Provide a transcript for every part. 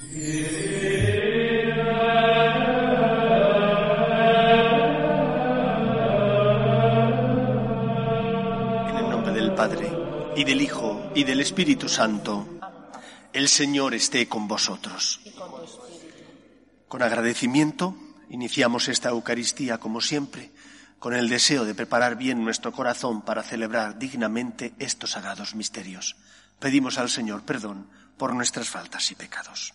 En el nombre del Padre, y del Hijo, y del Espíritu Santo, el Señor esté con vosotros. Con agradecimiento, iniciamos esta Eucaristía como siempre, con el deseo de preparar bien nuestro corazón para celebrar dignamente estos sagrados misterios. Pedimos al Señor perdón por nuestras faltas y pecados.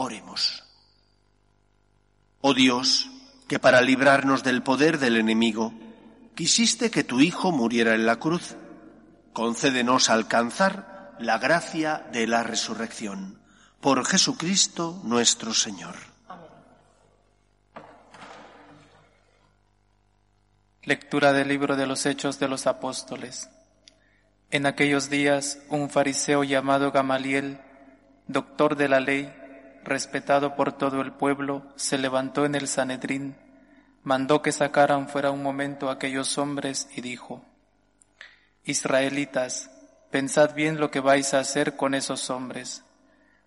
Oremos. Oh Dios, que para librarnos del poder del enemigo, quisiste que tu Hijo muriera en la cruz, concédenos alcanzar la gracia de la resurrección. Por Jesucristo nuestro Señor. Lectura del libro de los Hechos de los Apóstoles. En aquellos días un fariseo llamado Gamaliel, doctor de la ley, respetado por todo el pueblo, se levantó en el Sanedrín, mandó que sacaran fuera un momento aquellos hombres y dijo, Israelitas, pensad bien lo que vais a hacer con esos hombres.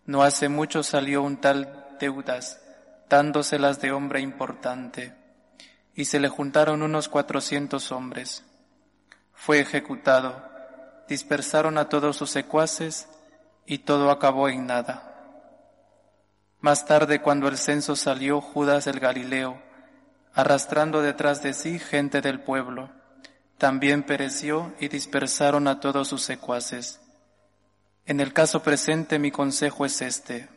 No hace mucho salió un tal Teudas, dándoselas de hombre importante, y se le juntaron unos cuatrocientos hombres. Fue ejecutado, dispersaron a todos sus secuaces, y todo acabó en nada. Más tarde, cuando el censo salió Judas el Galileo, arrastrando detrás de sí gente del pueblo, también pereció y dispersaron a todos sus secuaces. En el caso presente mi consejo es este.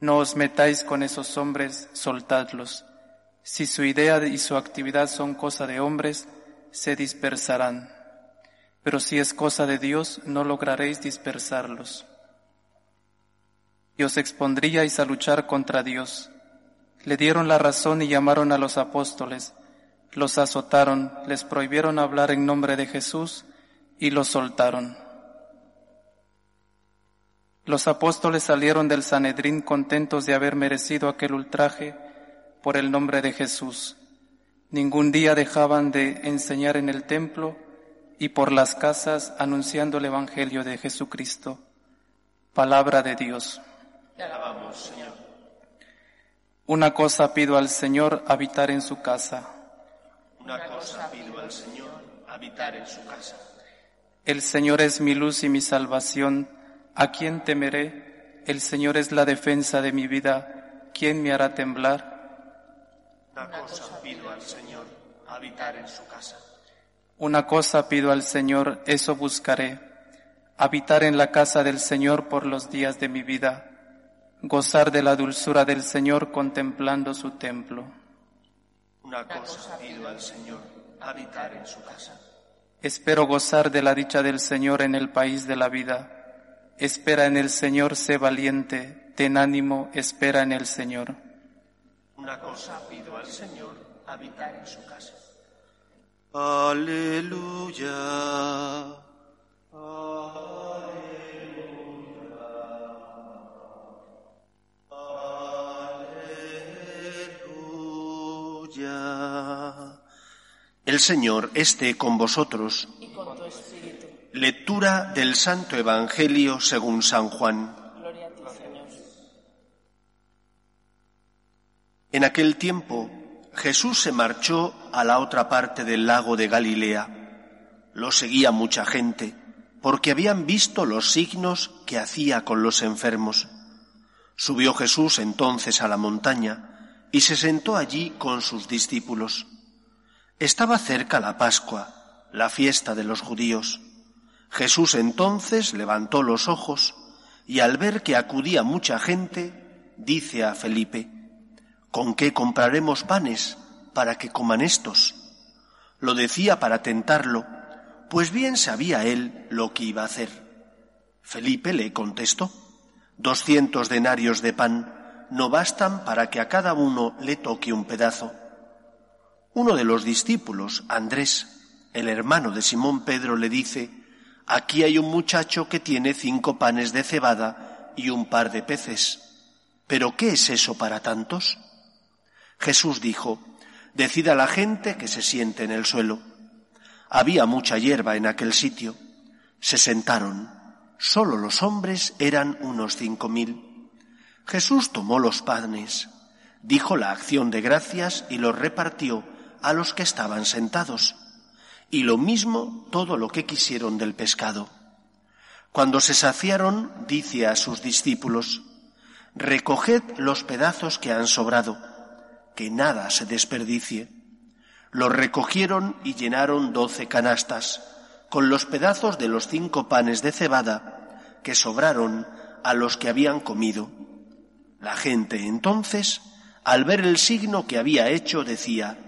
No os metáis con esos hombres, soltadlos. Si su idea y su actividad son cosa de hombres, se dispersarán. Pero si es cosa de Dios, no lograréis dispersarlos. Y os expondríais a luchar contra Dios. Le dieron la razón y llamaron a los apóstoles. Los azotaron, les prohibieron hablar en nombre de Jesús y los soltaron. Los apóstoles salieron del Sanedrín contentos de haber merecido aquel ultraje por el nombre de Jesús. Ningún día dejaban de enseñar en el templo y por las casas anunciando el Evangelio de Jesucristo. Palabra de Dios. Señor. Una cosa pido al Señor, habitar en su casa. Una cosa pido al Señor, habitar en su casa. El Señor es mi luz y mi salvación. ¿A quién temeré? El Señor es la defensa de mi vida. ¿Quién me hará temblar? Una cosa pido al Señor, habitar en su casa. Una cosa pido al Señor, eso buscaré. Habitar en la casa del Señor por los días de mi vida. Gozar de la dulzura del Señor contemplando su templo. Una cosa pido al Señor, habitar en su casa. Espero gozar de la dicha del Señor en el país de la vida. Espera en el Señor, sé valiente, ten ánimo, espera en el Señor. Una cosa pido al Señor, habitar en su casa. Aleluya. Aleluya. El Señor esté con vosotros. Lectura del Santo Evangelio según San Juan. En aquel tiempo Jesús se marchó a la otra parte del lago de Galilea. Lo seguía mucha gente, porque habían visto los signos que hacía con los enfermos. Subió Jesús entonces a la montaña y se sentó allí con sus discípulos. Estaba cerca la Pascua, la fiesta de los judíos. Jesús entonces levantó los ojos y al ver que acudía mucha gente, dice a Felipe, ¿con qué compraremos panes para que coman estos? Lo decía para tentarlo, pues bien sabía él lo que iba a hacer. Felipe le contestó, doscientos denarios de pan no bastan para que a cada uno le toque un pedazo. Uno de los discípulos, Andrés, el hermano de Simón Pedro, le dice, aquí hay un muchacho que tiene cinco panes de cebada y un par de peces. ¿Pero qué es eso para tantos? Jesús dijo, Decid a la gente que se siente en el suelo. Había mucha hierba en aquel sitio. Se sentaron. Solo los hombres eran unos cinco mil. Jesús tomó los panes, dijo la acción de gracias y los repartió a los que estaban sentados. Y lo mismo todo lo que quisieron del pescado. Cuando se saciaron, dice a sus discípulos, Recoged los pedazos que han sobrado que nada se desperdicie. Los recogieron y llenaron doce canastas, con los pedazos de los cinco panes de cebada que sobraron a los que habían comido. La gente entonces, al ver el signo que había hecho, decía,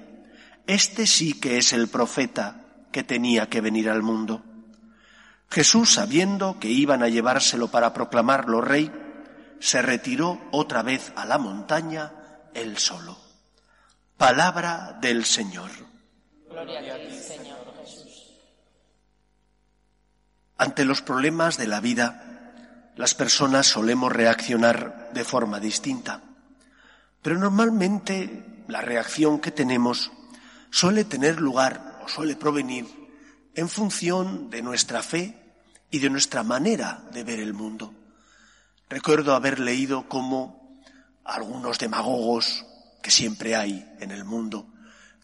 Este sí que es el profeta que tenía que venir al mundo. Jesús, sabiendo que iban a llevárselo para proclamarlo rey, se retiró otra vez a la montaña él solo. Palabra del Señor. Gloria a ti, Señor Jesús. Ante los problemas de la vida, las personas solemos reaccionar de forma distinta. Pero normalmente la reacción que tenemos suele tener lugar o suele provenir en función de nuestra fe y de nuestra manera de ver el mundo. Recuerdo haber leído cómo algunos demagogos que siempre hay en el mundo,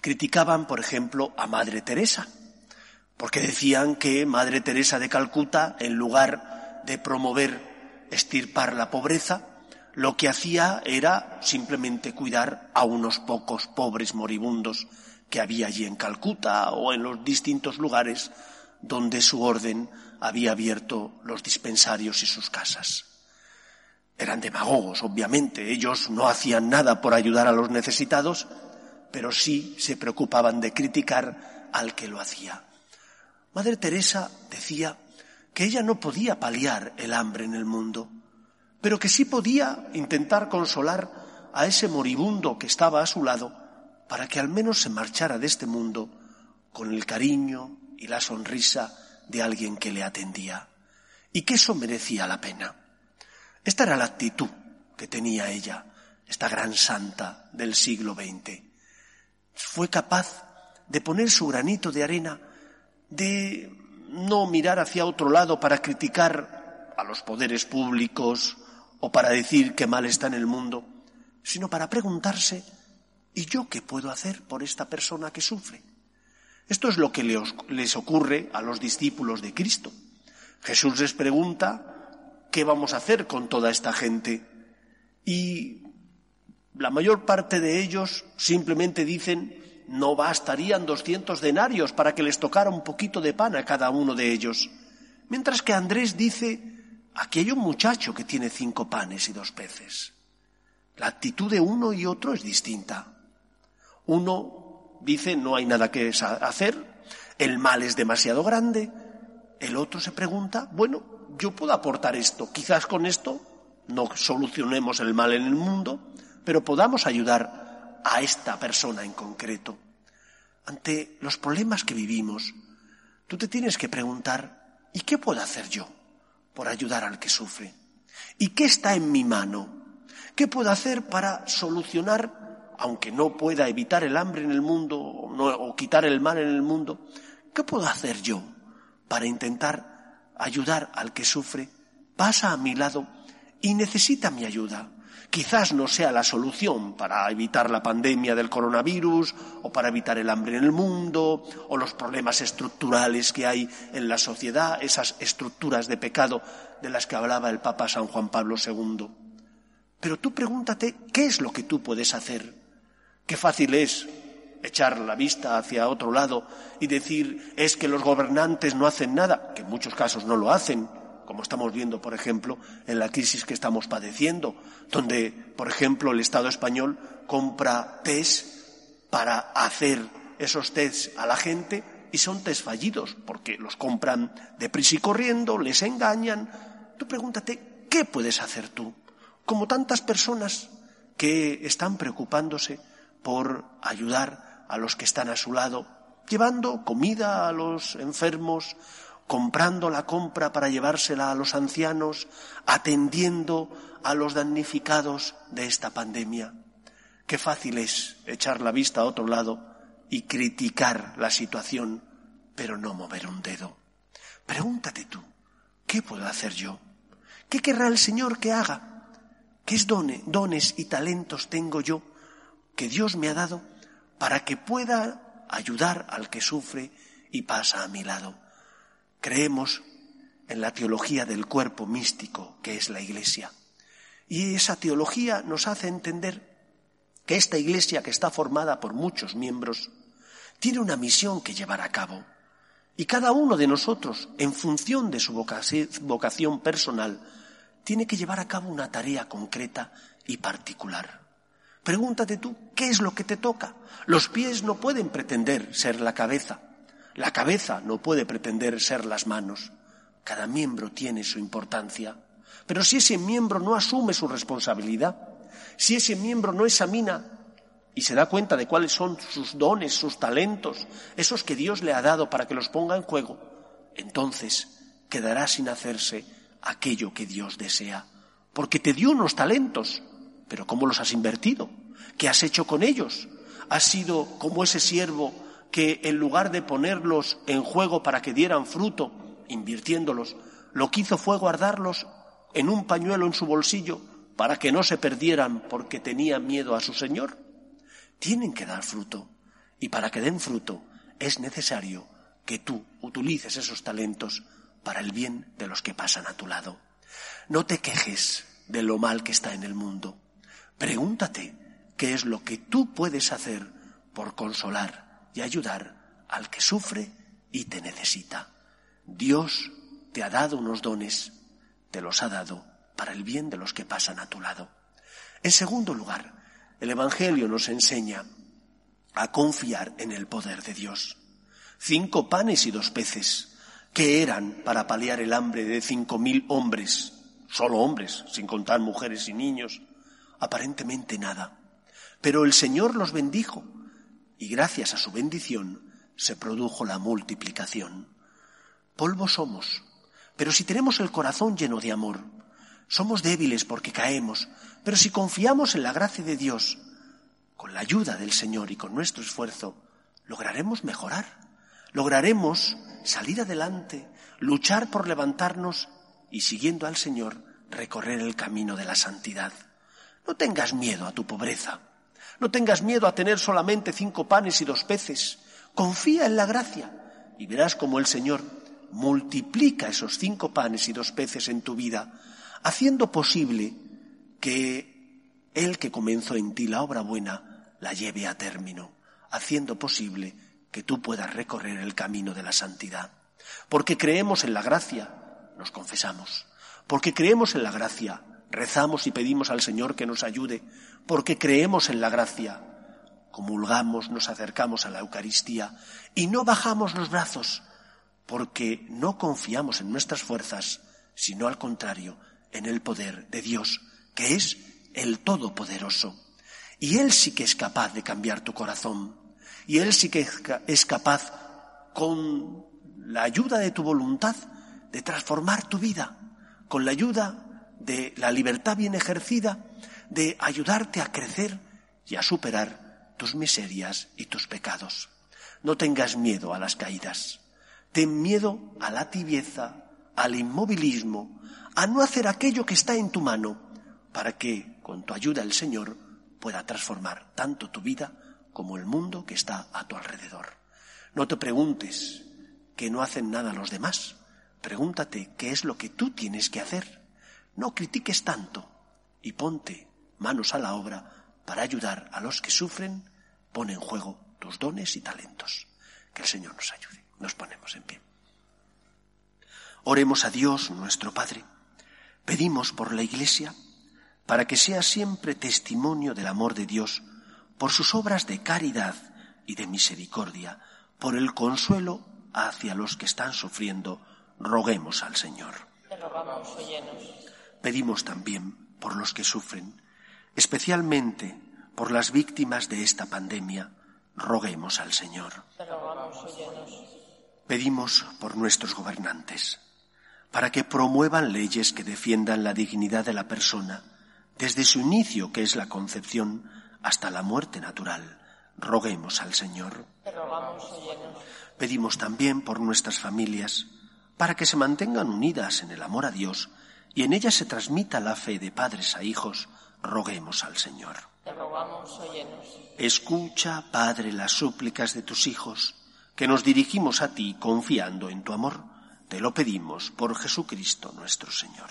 criticaban, por ejemplo, a Madre Teresa, porque decían que Madre Teresa de Calcuta, en lugar de promover, estirpar la pobreza, lo que hacía era simplemente cuidar a unos pocos pobres moribundos que había allí en Calcuta o en los distintos lugares donde su orden había abierto los dispensarios y sus casas. Eran demagogos, obviamente. Ellos no hacían nada por ayudar a los necesitados, pero sí se preocupaban de criticar al que lo hacía. Madre Teresa decía que ella no podía paliar el hambre en el mundo, pero que sí podía intentar consolar a ese moribundo que estaba a su lado para que al menos se marchara de este mundo con el cariño y la sonrisa de alguien que le atendía, y que eso merecía la pena. Esta era la actitud que tenía ella, esta gran santa del siglo XX. Fue capaz de poner su granito de arena, de no mirar hacia otro lado para criticar a los poderes públicos o para decir que mal está en el mundo, sino para preguntarse, ¿y yo qué puedo hacer por esta persona que sufre? Esto es lo que les ocurre a los discípulos de Cristo. Jesús les pregunta ¿qué vamos a hacer con toda esta gente? Y la mayor parte de ellos simplemente dicen, no bastarían doscientos denarios para que les tocara un poquito de pan a cada uno de ellos. Mientras que Andrés dice, aquí hay un muchacho que tiene cinco panes y dos peces. La actitud de uno y otro es distinta. Uno dice, no hay nada que hacer, el mal es demasiado grande. El otro se pregunta, bueno, yo puedo aportar esto. Quizás con esto no solucionemos el mal en el mundo, pero podamos ayudar a esta persona en concreto. Ante los problemas que vivimos, tú te tienes que preguntar, ¿y qué puedo hacer yo por ayudar al que sufre? ¿Y qué está en mi mano? ¿Qué puedo hacer para solucionar, aunque no pueda evitar el hambre en el mundo o, quitar el mal en el mundo, qué puedo hacer yo para intentar ayudar al que sufre, pasa a mi lado y necesita mi ayuda. Quizás no sea la solución para evitar la pandemia del coronavirus o para evitar el hambre en el mundo o los problemas estructurales que hay en la sociedad, esas estructuras de pecado de las que hablaba el Papa San Juan Pablo II. Pero tú pregúntate, ¿qué es lo que tú puedes hacer? Qué fácil es echar la vista hacia otro lado y decir es que los gobernantes no hacen nada, que en muchos casos no lo hacen, como estamos viendo, por ejemplo, en la crisis que estamos padeciendo, donde, por ejemplo, el Estado español compra test para hacer esos test a la gente y son test fallidos, porque los compran deprisa y corriendo, les engañan Tú pregúntate, ¿qué puedes hacer tú? Como tantas personas que están preocupándose por ayudar a los que están a su lado, llevando comida a los enfermos, comprando la compra para llevársela a los ancianos, atendiendo a los damnificados de esta pandemia. Qué fácil es echar la vista a otro lado y criticar la situación, pero no mover un dedo. Pregúntate tú, ¿qué puedo hacer yo? ¿Qué querrá el Señor que haga? ¿Qué dones y talentos tengo yo que Dios me ha dado para que pueda ayudar al que sufre y pasa a mi lado? Creemos en la teología del cuerpo místico que es la Iglesia. Y esa teología nos hace entender que esta Iglesia, que está formada por muchos miembros, tiene una misión que llevar a cabo. Y cada uno de nosotros, en función de su vocación personal, tiene que llevar a cabo una tarea concreta y particular. Pregúntate tú, ¿qué es lo que te toca? Los pies no pueden pretender ser la cabeza. La cabeza no puede pretender ser las manos. Cada miembro tiene su importancia. Pero si ese miembro no asume su responsabilidad, si ese miembro no examina y se da cuenta de cuáles son sus dones, sus talentos, esos que Dios le ha dado para que los ponga en juego, entonces quedará sin hacerse aquello que Dios desea. Porque te dio unos talentos, pero ¿cómo los has invertido? ¿Qué has hecho con ellos? ¿Has sido como ese siervo que en lugar de ponerlos en juego para que dieran fruto, invirtiéndolos, lo que hizo fue guardarlos en un pañuelo en su bolsillo para que no se perdieran porque tenía miedo a su Señor? Tienen que dar fruto. Y para que den fruto es necesario que tú utilices esos talentos para el bien de los que pasan a tu lado. No te quejes de lo mal que está en el mundo. Pregúntate qué es lo que tú puedes hacer por consolar y ayudar al que sufre y te necesita. Dios te ha dado unos dones, te los ha dado para el bien de los que pasan a tu lado. En segundo lugar, el Evangelio nos enseña a confiar en el poder de Dios. Cinco panes y dos peces, que eran para paliar el hambre de cinco mil hombres, solo hombres, sin contar mujeres y niños, aparentemente nada. Pero el Señor los bendijo y gracias a su bendición se produjo la multiplicación. Polvo somos, pero si tenemos el corazón lleno de amor, somos débiles porque caemos, pero si confiamos en la gracia de Dios, con la ayuda del Señor y con nuestro esfuerzo, lograremos mejorar, lograremos salir adelante, luchar por levantarnos y siguiendo al Señor recorrer el camino de la santidad. No tengas miedo a tu pobreza. No tengas miedo a tener solamente cinco panes y dos peces. Confía en la gracia y verás cómo el Señor multiplica esos cinco panes y dos peces en tu vida, haciendo posible que Él que comenzó en ti la obra buena la lleve a término, haciendo posible que tú puedas recorrer el camino de la santidad. Porque creemos en la gracia, nos confesamos. Porque creemos en la gracia, rezamos y pedimos al Señor que nos ayude porque creemos en la gracia, comulgamos, nos acercamos a la Eucaristía y no bajamos los brazos porque no confiamos en nuestras fuerzas, sino al contrario, en el poder de Dios, que es el Todopoderoso. Y Él sí que es capaz de cambiar tu corazón. Y Él sí que es capaz, con la ayuda de tu voluntad, de transformar tu vida, con la ayuda de la libertad bien ejercida, de ayudarte a crecer y a superar tus miserias y tus pecados. No tengas miedo a las caídas. Ten miedo a la tibieza, al inmovilismo, a no hacer aquello que está en tu mano, para que, con tu ayuda, el Señor pueda transformar tanto tu vida como el mundo que está a tu alrededor. No te preguntes que no hacen nada los demás. Pregúntate qué es lo que tú tienes que hacer. No critiques tanto y ponte manos a la obra para ayudar a los que sufren, pone en juego tus dones y talentos. Que el Señor nos ayude. Nos ponemos en pie. Oremos a Dios, nuestro Padre. Pedimos por la Iglesia para que sea siempre testimonio del amor de Dios por sus obras de caridad y de misericordia, por el consuelo hacia los que están sufriendo. Roguemos al Señor. Te. Pedimos también por los que sufren, especialmente por las víctimas de esta pandemia. Roguemos al Señor. Pedimos por nuestros gobernantes, para que promuevan leyes que defiendan la dignidad de la persona, desde su inicio, que es la concepción, hasta la muerte natural. Roguemos al Señor. Pedimos también por nuestras familias, para que se mantengan unidas en el amor a Dios y en ellas se transmita la fe de padres a hijos. Roguemos al Señor. Te rogamos, óyenos. Escucha, Padre, las súplicas de tus hijos, que nos dirigimos a ti confiando en tu amor. Te lo pedimos por Jesucristo nuestro Señor.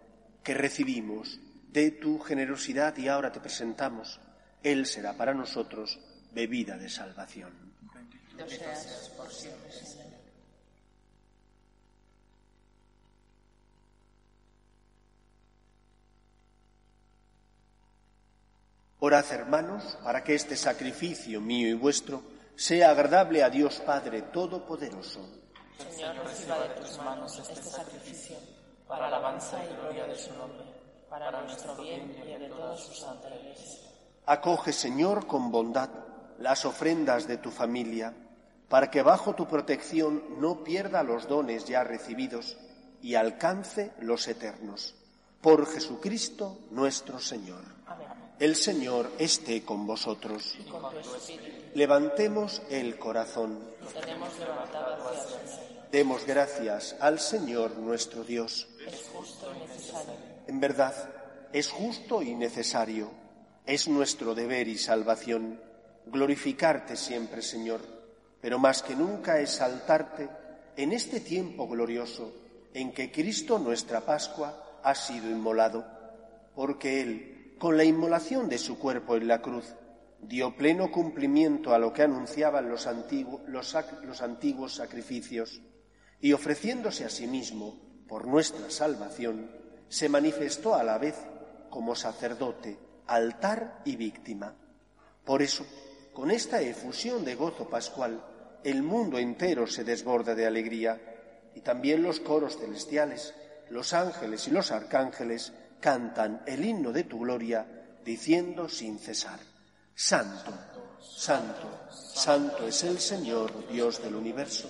que recibimos de tu generosidad y ahora te presentamos. Él será para nosotros bebida de salvación. Bendito seas por siempre, Señor. Orad, hermanos, para que este sacrificio mío y vuestro sea agradable a Dios Padre Todopoderoso. Señor, reciba de tus manos este sacrificio para alabanza y gloria de su nombre, para nuestro bien y el de toda su santa iglesia. Acoge, Señor, con bondad las ofrendas de tu familia, para que bajo tu protección no pierda los dones ya recibidos y alcance los eternos. Por Jesucristo nuestro Señor. Amén. El Señor esté con vosotros. Y con Levantemos el corazón. Demos gracias al Señor nuestro Dios. En verdad, es justo y necesario, es nuestro deber y salvación glorificarte siempre, Señor, pero más que nunca exaltarte en este tiempo glorioso en que Cristo, nuestra Pascua, ha sido inmolado, porque Él, con la inmolación de su cuerpo en la cruz, dio pleno cumplimiento a lo que anunciaban los, los los antiguos sacrificios, y ofreciéndose a sí mismo por nuestra salvación, se manifestó a la vez como sacerdote, altar y víctima. Por eso, con esta efusión de gozo pascual, el mundo entero se desborda de alegría, y también los coros celestiales, los ángeles y los arcángeles cantan el himno de tu gloria, diciendo sin cesar, Santo, Santo, Santo es el Señor, Dios del universo.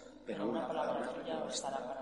pero una palabra tuya bastará para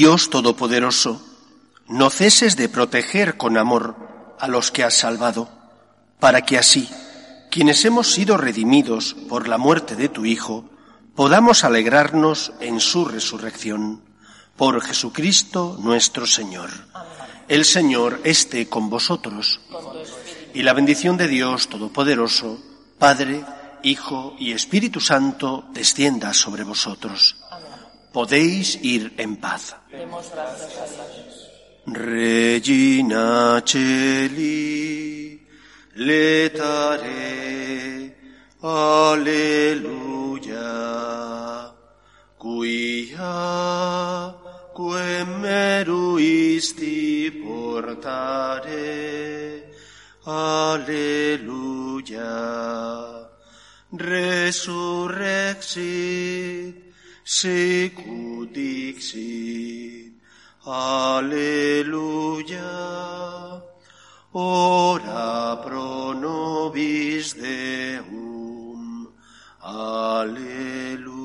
Dios Todopoderoso, no ceses de proteger con amor a los que has salvado, para que así, quienes hemos sido redimidos por la muerte de tu Hijo, podamos alegrarnos en su resurrección. Por Jesucristo nuestro Señor. El Señor esté con vosotros. Y la bendición de Dios Todopoderoso, Padre, Hijo y Espíritu Santo descienda sobre vosotros. Podéis ir en paz. Regina Celi, letare, aleluya, quia quem meruisti portare, aleluya. Resurrexit, Sicudixit. Aleluya. Ora pro nobis Deum. Aleluya.